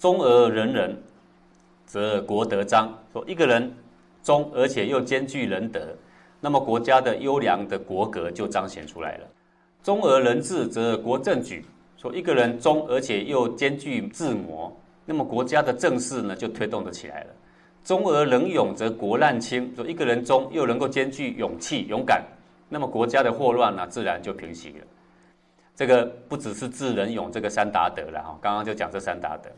忠而仁人，则国德彰。说一个人忠，而且又兼具仁德，那么国家的优良的国格就彰显出来了。忠而仁治，则国正举。说一个人忠，而且又兼具智谋，那么国家的政事呢就推动得起来了。忠而能勇，则国难清。说一个人忠，又能够兼具勇气、勇敢，那么国家的祸乱呢自然就平息了。这个不只是智仁勇这个三达德了哈，刚刚就讲这三达德。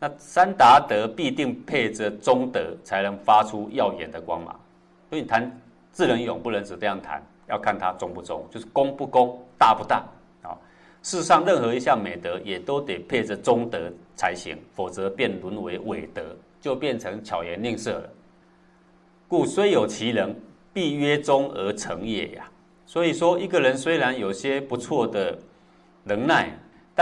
那三达德必定配着中德，才能发出耀眼的光芒。所以你谈智能勇，不能只这样谈，要看他中不中，就是公不公，大不大啊。世上任何一项美德，也都得配着中德才行，否则便沦为伪德，就变成巧言令色了。故虽有其人，必曰中而成也呀。所以说，一个人虽然有些不错的。能耐，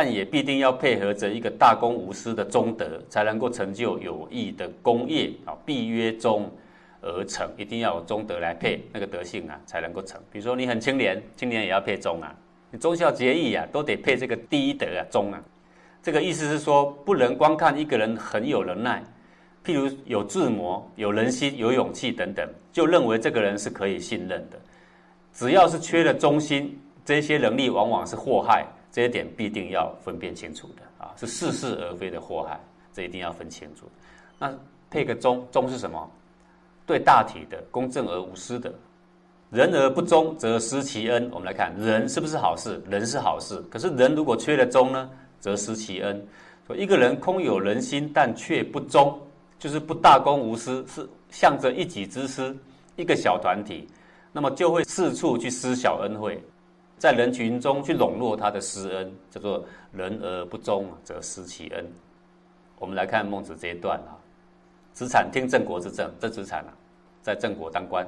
但也必定要配合着一个大公无私的忠德，才能够成就有益的功业啊！必约忠而成，一定要有忠德来配那个德性啊，才能够成。比如说你很清廉，清廉也要配忠啊；你忠孝节义啊，都得配这个第一德啊，忠啊。这个意思是说，不能光看一个人很有能耐，譬如有智谋、有人心、有勇气等等，就认为这个人是可以信任的。只要是缺了忠心，这些能力往往是祸害。这一点必定要分辨清楚的啊，是似是而非的祸害，这一定要分清楚。那配个忠，忠是什么？对大体的，公正而无私的。人而不忠，则失其恩。我们来看，人是不是好事？人是好事，可是人如果缺了忠呢，则失其恩。说一个人空有人心，但却不忠，就是不大公无私，是向着一己之私，一个小团体，那么就会四处去施小恩惠。在人群中去笼络他的施恩，叫做人而不忠，则失其恩。我们来看孟子这一段啊，子产听郑国之政，这子产啊，在郑国当官，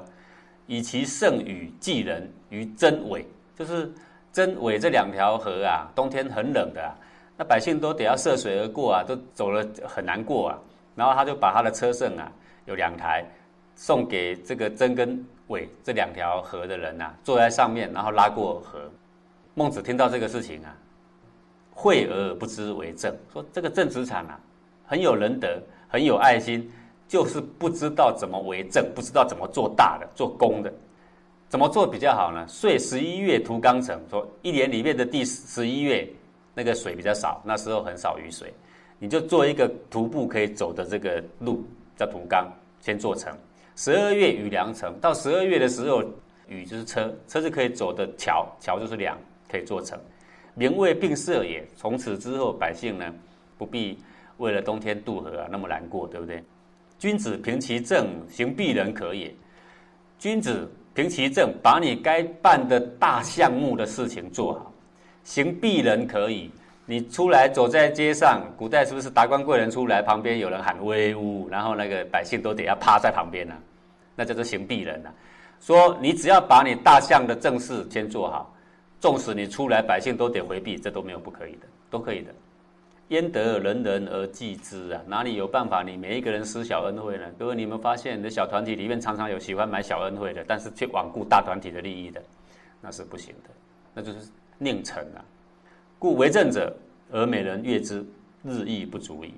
以其盛与济人于真伪，就是真伪这两条河啊，冬天很冷的，那百姓都得要涉水而过啊，都走了很难过啊。然后他就把他的车胜啊，有两台，送给这个真跟。为这两条河的人呐，坐在上面，然后拉过河。孟子听到这个事情啊，惠而不知为政，说这个郑子产啊，很有仁德，很有爱心，就是不知道怎么为政，不知道怎么做大的、做公的，怎么做比较好呢？岁十一月涂刚成，说一年里面的第十一月，那个水比较少，那时候很少雨水，你就做一个徒步可以走的这个路，叫涂刚，先做成。十二月雨良成，到十二月的时候，雨就是车，车子可以走的桥，桥就是梁，可以做成。民为病色也。从此之后，百姓呢，不必为了冬天渡河啊那么难过，对不对？君子凭其政，行必人可也。君子凭其政，把你该办的大项目的事情做好，行必人可以。你出来走在街上，古代是不是达官贵人出来，旁边有人喊威武，然后那个百姓都得要趴在旁边呢？那叫做行避人呐。说你只要把你大象的正事先做好，纵使你出来，百姓都得回避，这都没有不可以的，都可以的。焉得人人而祭之啊？哪里有办法你每一个人施小恩惠呢？各位，你们发现你的小团体里面常常有喜欢买小恩惠的，但是却罔顾大团体的利益的，那是不行的，那就是佞臣啊。故为政者而美人悦之，日益不足矣。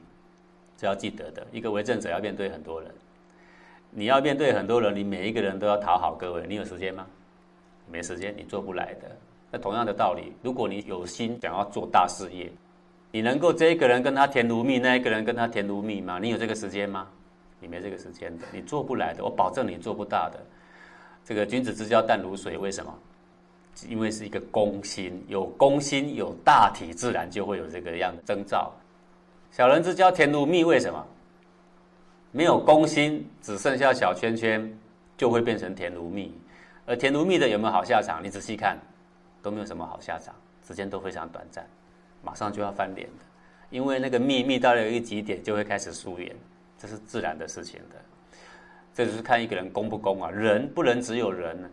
这要记得的。一个为政者要面对很多人，你要面对很多人，你每一个人都要讨好各位，你有时间吗？没时间，你做不来的。那同样的道理，如果你有心想要做大事业，你能够这一个人跟他甜如蜜，那一个人跟他甜如蜜吗？你有这个时间吗？你没这个时间的，你做不来的。我保证你做不大的。这个君子之交淡如水，为什么？因为是一个公心，有公心有大体，自然就会有这个样的征兆。小人之交甜如蜜，为什么？没有公心，只剩下小圈圈，就会变成甜如蜜。而甜如蜜的有没有好下场？你仔细看，都没有什么好下场，时间都非常短暂，马上就要翻脸的。因为那个蜜蜜到了一极点，就会开始疏远，这是自然的事情的。这就是看一个人公不公啊，人不能只有人。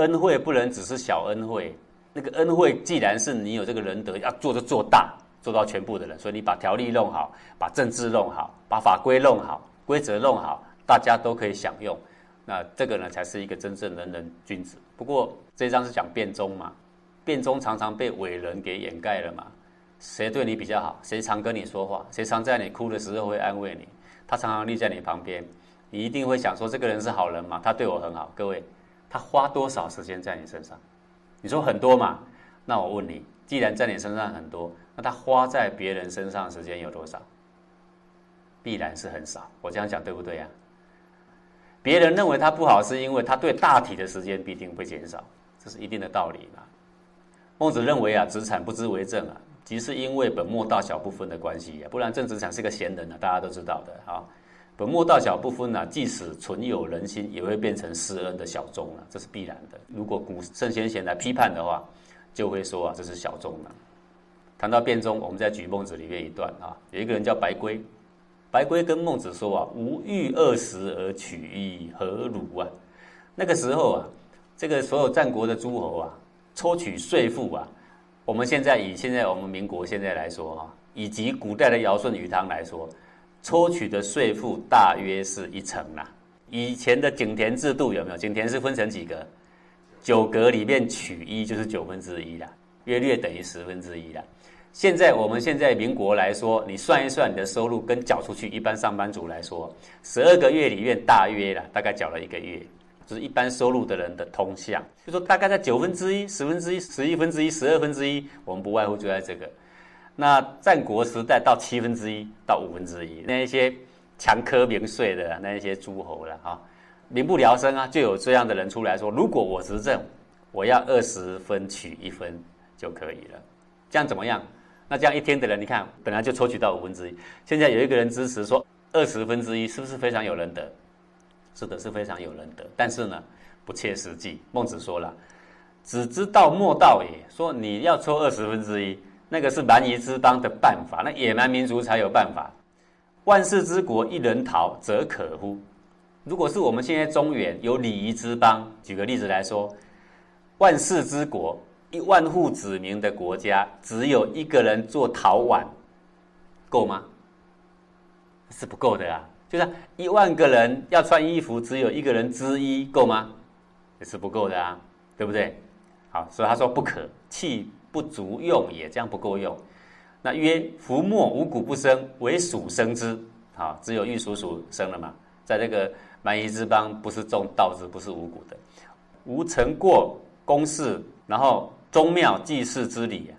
恩惠不能只是小恩惠，那个恩惠既然是你有这个仁德，要做就做大，做到全部的人。所以你把条例弄好，把政治弄好，把法规弄好，规则弄好，大家都可以享用。那这个呢，才是一个真正仁人君子。不过这一章是讲辩忠嘛，辩忠常常被伟人给掩盖了嘛。谁对你比较好？谁常跟你说话？谁常在你哭的时候会安慰你？他常常立在你旁边，你一定会想说：这个人是好人吗？他对我很好。各位，他花多少时间在你身上？你说很多嘛？那我问你，既然在你身上很多，那他花在别人身上的时间有多少？必然是很少。我这样讲对不对呀？别人认为他不好，是因为他对大体的时间必定会减少，这是一定的道理嘛。孟子认为啊，子产不知为政啊，即是因为本末大小不分的关系啊，不然郑子产是个贤人啊，大家都知道的啊。本末大小不分啊，即使存有人心，也会变成施恩的小众啊，这是必然的。如果古圣先贤来批判的话，就会说啊，这是小众了。谈到辩中，我们在举孟子里面一段啊，有一个人叫白圭。白圭跟孟子说啊：“吾欲二十而取一，何如啊？”那个时候啊，这个所有战国的诸侯啊，抽取税赋啊，我们现在以现在我们民国现在来说哈，以及古代的尧舜禹汤来说，抽取的税负大约是一成啦。以前的井田制度有没有？井田是分成几个？九格里面取一就是九分之一啦，约略等于十分之一啦。现在我们现在民国来说，你算一算你的收入跟缴出去，一般上班族来说，十二个月里面大约啦，大概缴了一个月，就是一般收入的人的通向，就说大概在九分之一、十分之一、十一分之一、十二分之一，我们不外乎就在这个。那战国时代到七分之一到五分之一，那一些强苛名税的那一些诸侯了哈，民不聊生啊，就有这样的人出来说：如果我执政，我要二十分取一分就可以了，这样怎么样？那这样一天的人，你看本来就抽取到五分之一，现在有一个人支持说二十分之一，是不是非常有人得？是的，是非常有人得。但是呢，不切实际。孟子说了，只知道莫道也。说你要抽二十分之一，那个是蛮夷之邦的办法，那野蛮民族才有办法。万世之国，一人逃，则可乎？如果是我们现在中原有礼仪之邦，举个例子来说，万世之国。一万户子民的国家，只有一个人做陶碗，够吗？是不够的啊！就是一万个人要穿衣服，只有一个人织衣，够吗？也是不够的啊，对不对？好，所以他说不可，弃不足用也，这样不够用。那曰：夫莫五谷不生，唯鼠生之。好，只有玉鼠鼠生了嘛。在这个蛮夷之邦，不是种稻子，不是五谷的。无成过公事，然后。宗庙祭祀之礼，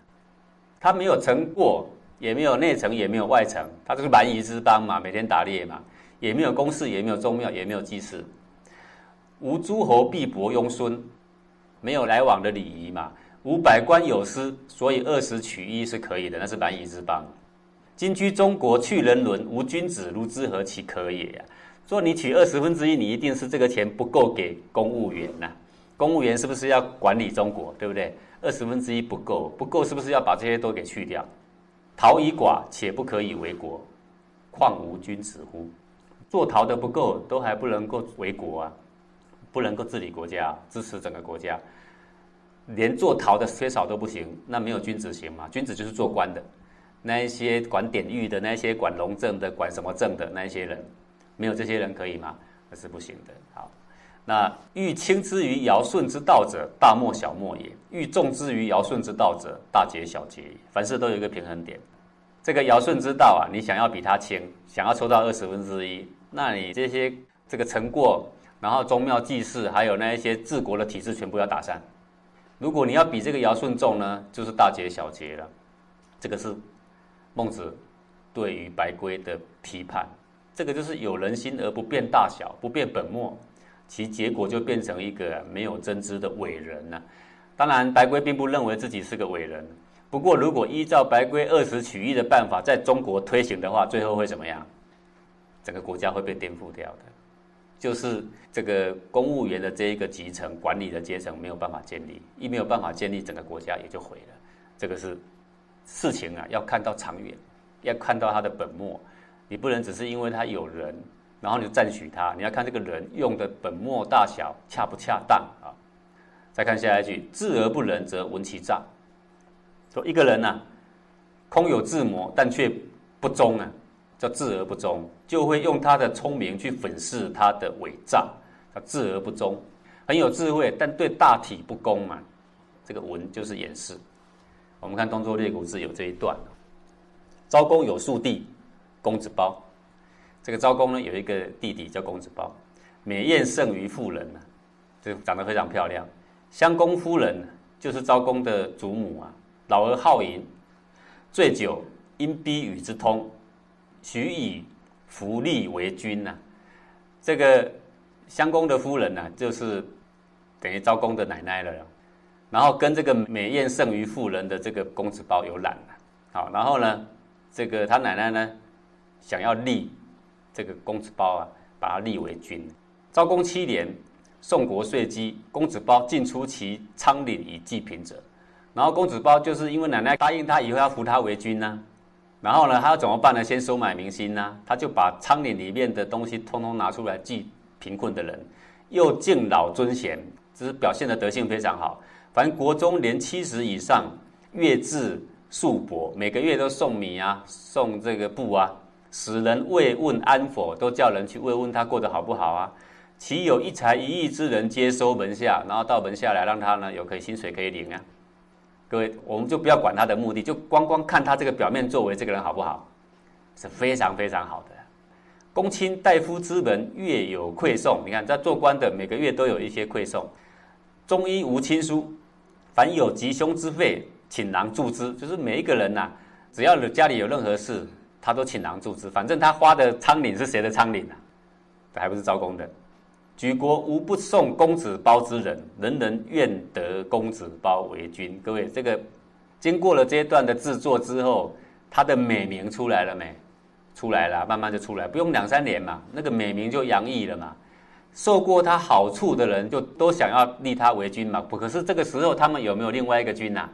他没有成过，也没有内城，也没有外城，他就是蛮夷之邦嘛，每天打猎嘛，也没有公事，也没有宗庙，也没有祭祀，无诸侯必伯庸孙，没有来往的礼仪嘛，无百官有司，所以二十取一是可以的，那是蛮夷之邦。今居中国，去人伦，无君子，如之何其可也呀？说你取二十分之一，你一定是这个钱不够给公务员呐，公务员是不是要管理中国，对不对？二十分之一不够，不够是不是要把这些都给去掉？陶以寡，且不可以为国，况无君子乎？做陶的不够，都还不能够为国啊，不能够治理国家，支持整个国家，连做陶的缺少都不行，那没有君子行吗？君子就是做官的，那一些管典狱的，那一些管龙政的，管什么政的那一些人，没有这些人可以吗？那是不行的。好。那欲轻之于尧舜之道者，大莫小莫也；欲重之于尧舜之道者，大节小节。凡事都有一个平衡点。这个尧舜之道啊，你想要比他轻，想要抽到二十分之一，那你这些这个成过，然后宗庙祭祀，还有那一些治国的体制，全部要打散。如果你要比这个尧舜重呢，就是大节小节了。这个是孟子对于白圭的批判。这个就是有人心而不变大小，不变本末。其结果就变成一个没有真知的伟人了。当然，白圭并不认为自己是个伟人。不过，如果依照白圭二十取义的办法在中国推行的话，最后会怎么样？整个国家会被颠覆掉的。就是这个公务员的这一个集层管理的阶层没有办法建立，一没有办法建立，整个国家也就毁了。这个是事情啊，要看到长远，要看到它的本末。你不能只是因为他有人。然后你就赞许他，你要看这个人用的本末大小恰不恰当啊？再看下一句，智而不仁，则闻其诈。说一个人呢，空有智谋，但却不忠啊，叫智而不忠，就会用他的聪明去粉饰他的伪诈，叫智而不忠。很有智慧，但对大体不公嘛，这个文就是掩饰。我们看《东周列国志》有这一段。昭公有庶弟公子包，这个昭公呢有一个弟弟叫公子包，美艳胜于妇人啊，就长得非常漂亮。襄公夫人就是昭公的祖母啊，老而好淫，醉酒因逼与之通，许以福利为君呐。这个襄公的夫人呢，就是等于昭公的奶奶了。然后跟这个美艳胜于妇人的这个公子包有染了，好，然后呢，这个他奶奶呢，想要立这个公子包啊，把他立为君。昭公七年，宋国岁饥，公子包进出其仓廪以济贫者。然后公子包就是因为奶奶答应他以后要扶他为君呢，然后呢，他要怎么办呢？先收买民心呢，他就把仓廪里面的东西通通拿出来济贫困的人，又敬老尊贤，只是表现的德性非常好。凡国中年七十以上，月至数帛，每个月都送米啊，送这个布啊，使人慰问安否，都叫人去慰问他过得好不好啊？其有一才一艺之人接收门下，然后到门下来让他呢有可以薪水可以领啊？各位，我们就不要管他的目的，就光光看他这个表面作为，这个人好不好？是非常非常好的。公卿大夫之门月有馈送，你看在做官的每个月都有一些馈送。中医无亲疏。凡有吉凶之费，请郎助之。就是每一个人呐，只要家里有任何事，他都请郎助之。反正他花的仓廪是谁的仓廪啊？还不是招工的。举国无不送公子包之人，人人愿得公子包为君。各位，这个经过了这段的制作之后，他的美名出来了没？出来了，慢慢就出来，不用两三年嘛，那个美名就洋溢了嘛。受过他好处的人，就都想要立他为君嘛。不，可是这个时候他们有没有另外一个君呐？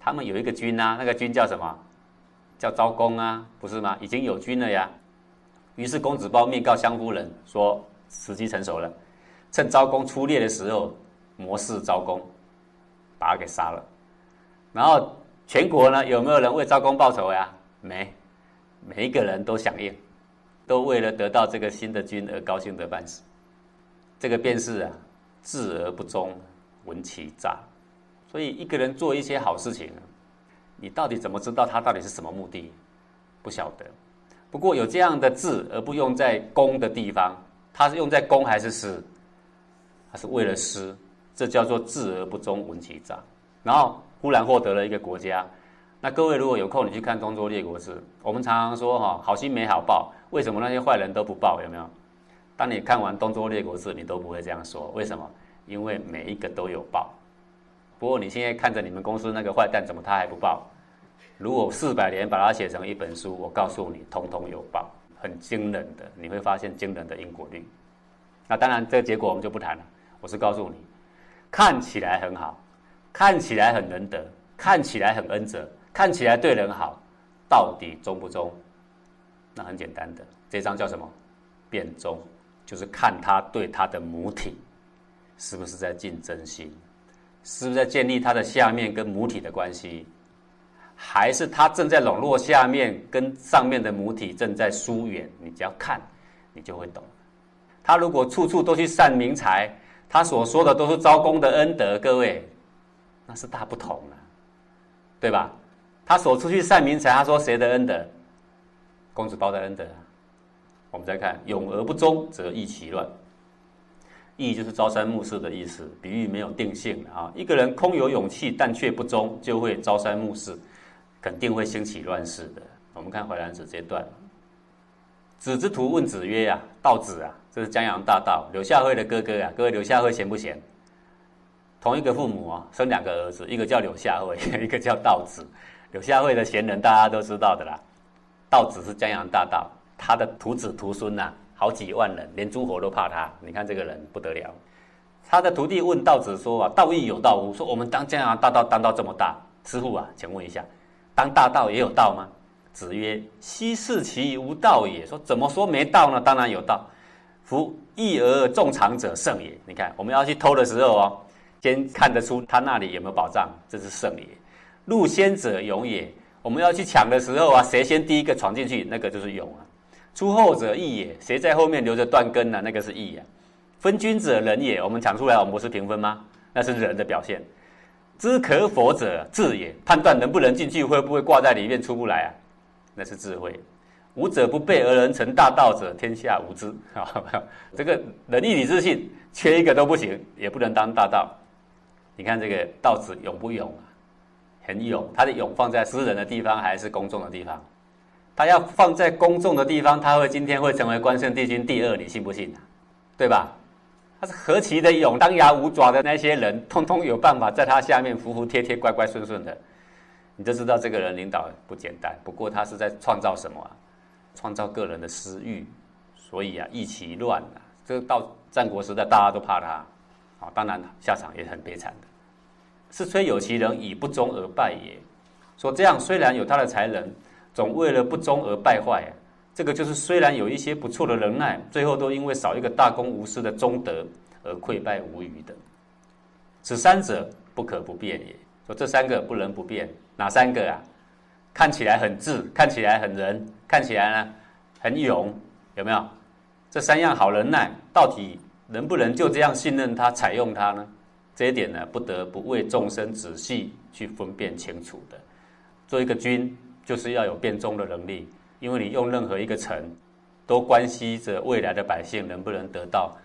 他们有一个君啊，那个君叫什么？叫昭公啊，不是吗？已经有君了呀。于是公子包面告襄夫人说：“时机成熟了，趁招公出猎的时候，谋视昭公，把他给杀了。然后全国呢，有没有人为招公报仇呀？没，每一个人都响应，都为了得到这个新的君而高兴的半死。”这个便是啊，智而不忠，闻其诈。所以一个人做一些好事情，你到底怎么知道他到底是什么目的？不晓得。不过有这样的智而不用在公的地方，他是用在公还是私？他是为了私，这叫做智而不忠，闻其诈。然后忽然获得了一个国家。那各位如果有空，你去看《东周列国志》，我们常常说哈，好心没好报，为什么那些坏人都不报？有没有？当你看完《东周列国志》，你都不会这样说，为什么？因为每一个都有报。不过你现在看着你们公司那个坏蛋，怎么他还不报？如果四百年把它写成一本书，我告诉你，通通有报，很惊人的，你会发现惊人的因果律。那当然，这个结果我们就不谈了。我是告诉你，看起来很好，看起来很仁德，看起来很恩泽，看起来对人好，到底忠不忠？那很简单的，这张叫什么？变忠。就是看他对他的母体是不是在尽真心，是不是在建立他的下面跟母体的关系，还是他正在笼络下面跟上面的母体正在疏远？你只要看，你就会懂。他如果处处都去善民财，他所说的都是招公的恩德，各位，那是大不同了，对吧？他所出去善民财，他说谁的恩德？公子包的恩德。我们再看，勇而不忠，则易其乱。易就是朝三暮四的意思，比喻没有定性啊。一个人空有勇气，但却不忠，就会朝三暮四，肯定会兴起乱世的。我们看《淮南子》这段，子之徒问子曰：“啊，道子啊，这是江洋大盗柳下惠的哥哥啊。各位，柳下惠贤不贤？同一个父母啊，生两个儿子，一个叫柳下惠，一个叫道子。柳下惠的贤人大家都知道的啦，道子是江洋大盗。”他的徒子徒孙呐，好几万人，连诸侯都怕他。你看这个人不得了。他的徒弟问道子说：“啊，道义有道无？说我们当江洋大盗当到这么大，师傅啊，请问一下，当大道也有道吗？”子曰：“昔是其无道也？说怎么说没道呢？当然有道。夫义而众长者胜也。你看，我们要去偷的时候哦，先看得出他那里有没有宝藏，这是胜也。入先者勇也。我们要去抢的时候啊，谁先第一个闯进去，那个就是勇啊。”出后者义也，谁在后面留着断根呢？那个是义呀。分君者仁也，我们抢出来，我们不是平分吗？那是人的表现。知可否者智也，判断能不能进去，会不会挂在里面出不来啊？那是智慧。无者不备而人成大道者，天下无之。啊，这个仁义礼智信缺一个都不行，也不能当大道。你看这个道子勇不勇啊？很勇。他的勇放在私人的地方还是公众的地方？他要放在公众的地方，他会今天会成为关圣帝君第二，你信不信？对吧？他是何其的勇，当牙无爪的那些人，通通有办法在他下面服服帖帖、乖乖顺顺的，你就知道这个人领导不简单。不过他是在创造什么？创造个人的私欲，所以啊，一其乱啊，这到战国时代，大家都怕他，啊，当然了下场也很悲惨的。是虽有其人以不忠而败也。说这样虽然有他的才能，总为了不忠而败坏。这个就是虽然有一些不错的能耐，最后都因为少一个大公无私的忠德而溃败无余的。此三者不可不变也。说这三个不能不变，哪三个啊？看起来很智，看起来很仁，看起来呢很勇，有没有？这三样好能耐，到底能不能就这样信任他、采用他呢？这一点呢，不得不为众生仔细去分辨清楚的。做一个君，就是要有变忠的能力，因为你用任何一个臣，都关系着未来的百姓能不能得到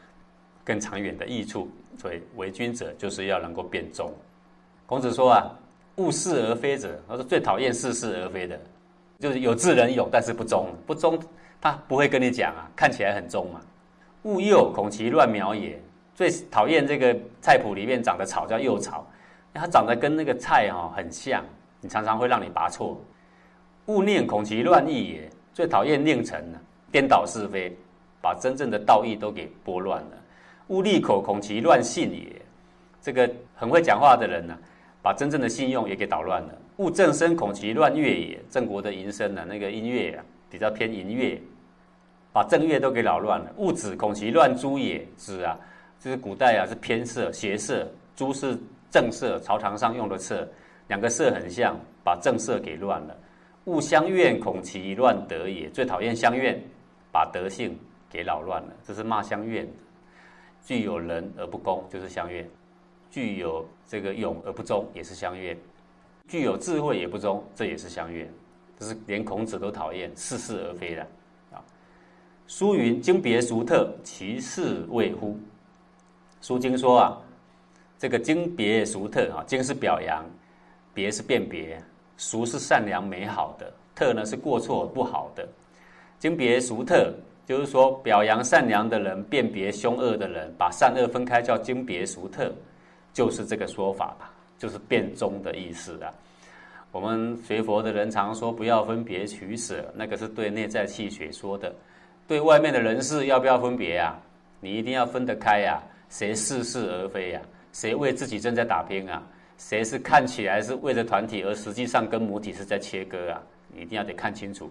更长远的益处。所以为君者，就是要能够变忠。孔子说啊。勿是而非者，他说最讨厌似是而非的，就是有智人勇，但是不忠，不忠他不会跟你讲啊，看起来很忠嘛。勿诱，恐其乱苗也。最讨厌这个菜谱里面长的草叫幼草，它长得跟那个菜哈很像，你常常会让你拔错。勿念，恐其乱义也。最讨厌佞臣呢，颠倒是非，把真正的道义都给拨乱了。勿利口，恐其乱信也。这个很会讲话的人呢。把真正的信用也给捣乱了。勿正声，恐其乱乐也。郑国的淫声呢，那个音乐啊，比较偏淫乐，把正乐都给扰乱了。勿指，恐其乱诛也。指啊，就是古代啊是偏色邪色，诛是正色，朝堂上用的色，两个色很像，把正色给乱了。勿相怨，恐其乱德也。最讨厌相怨，把德性给扰乱了。这是骂相怨，具有仁而不恭，就是相怨。具有这个勇而不忠，也是相怨；具有智慧也不忠，这也是相怨。这是连孔子都讨厌似是而非的啊。书云：“经别俗特，其事谓乎？”书经说啊，这个经别俗特啊，经是表扬，别是辨别，俗是善良美好的，特呢是过错不好的。经别俗特，就是说表扬善良的人，辨别凶恶的人，把善恶分开，叫经别俗特。就是这个说法吧，就是变中的意思啊。我们学佛的人常说不要分别取舍，那个是对内在气血说的。对外面的人事要不要分别啊？你一定要分得开呀。谁似是而非呀？谁为自己正在打拼啊？谁是看起来是为了团体，而实际上跟母体是在切割啊？你一定要得看清楚。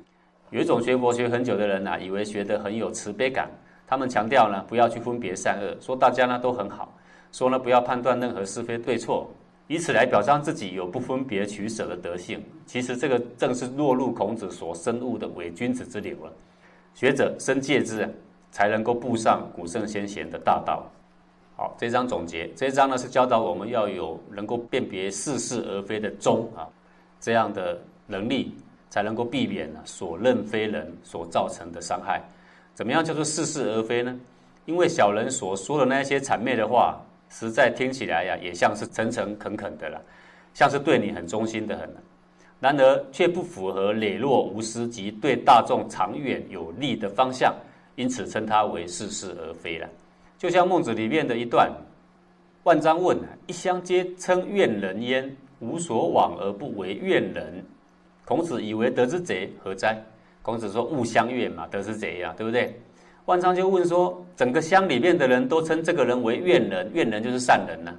有一种学佛学很久的人呐，以为学得很有慈悲感，他们强调呢，不要去分别善恶，说大家呢都很好。说呢，不要判断任何是非对错，以此来表彰自己有不分别取舍的德性。其实这个正是落入孔子所深悟的伪君子之流了。学者深戒之，才能够步上古圣先贤的大道。好，这章总结，这一章呢是教导我们要有能够辨别似是而非的忠啊，这样的能力，才能够避免呢所认非人所造成的伤害。怎么样叫做似是而非呢？因为小人所说的那些谄媚的话。实在听起来呀，也像是诚诚恳恳的了，像是对你很忠心的很，然而却不符合磊落无私及对大众长远有利的方向，因此称它为似是而非了。就像孟子里面的一段：“万章问，一乡皆称怨人焉，无所往而不为怨人。”孔子以为得之贼何哉？孔子说：“勿相怨嘛，得之贼呀，对不对？”万章就问说：“整个乡里面的人都称这个人为怨人，怨人就是善人呐。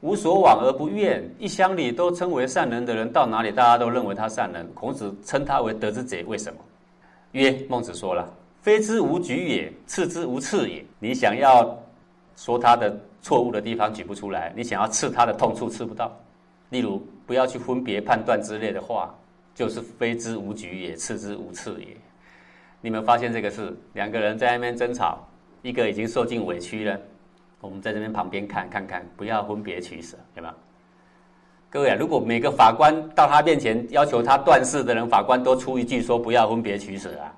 无所往而不怨，一乡里都称为善人的人，到哪里大家都认为他善人。孔子称他为得之贼，为什么？曰：孟子说了：非之无举也，次之无次也。你想要说他的错误的地方举不出来，你想要刺他的痛处刺不到。例如，不要去分别判断之类的话，就是非之无举也，刺之无刺也。”你们发现这个事？两个人在那边争吵，一个已经受尽委屈了。我们在这边旁边看看看，不要分别取舍，对吧？各位啊，如果每个法官到他面前要求他断事的人，法官都出一句说不要分别取舍啊，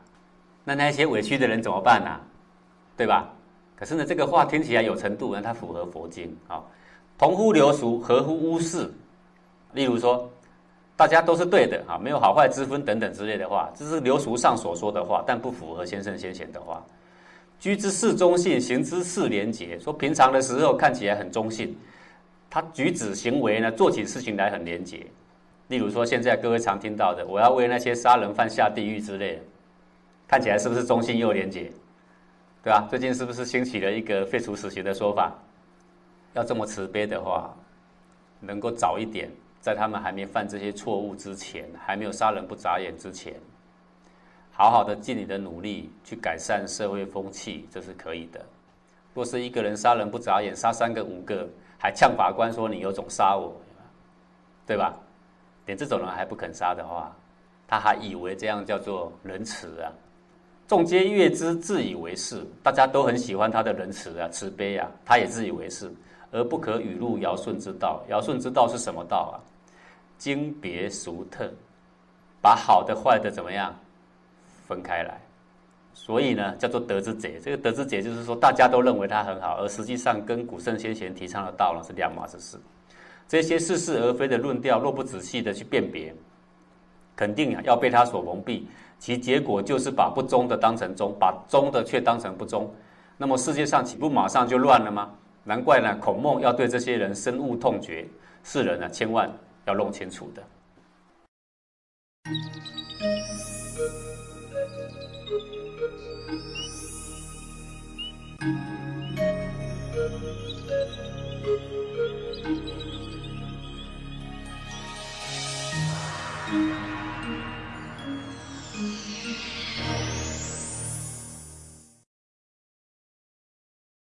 那那些委屈的人怎么办呢？对吧？可是呢，这个话听起来有程度，那它符合佛经啊，同乎流俗，合乎巫事。例如说，大家都是对的啊，没有好坏之分等等之类的话，这是流俗上所说的话，但不符合先圣先贤的话。居之事中性，行之事廉洁。说平常的时候看起来很中性，他举止行为呢，做起事情来很廉洁。例如说，现在各位常听到的，我要为那些杀人犯下地狱之类的，看起来是不是中性又廉洁？对吧？最近是不是兴起了一个废除死刑的说法？要这么慈悲的话，能够早一点，在他们还没犯这些错误之前，还没有杀人不眨眼之前。好好的尽你的努力去改善社会风气，这是可以的。若是一个人杀人不眨眼，杀三个五个，还呛法官说你有种杀我，对吧？连这种人还不肯杀的话，他还以为这样叫做仁慈啊？众皆悦之，自以为是，大家都很喜欢他的仁慈啊、慈悲啊，他也自以为是，而不可语入尧舜之道。尧舜之道是什么道啊？经别俗特，把好的坏的怎么样？分开来，所以呢，叫做德之解。这个德之解就是说，大家都认为他很好，而实际上跟古圣先贤提倡的道呢是两码子事。这些似是而非的论调，若不仔细的去辨别，肯定啊要被他所蒙蔽。其结果就是把不忠的当成忠把忠的却当成不忠。那么世界上岂不马上就乱了吗？难怪呢孔孟要对这些人深恶痛绝世人呢千万要弄清楚的。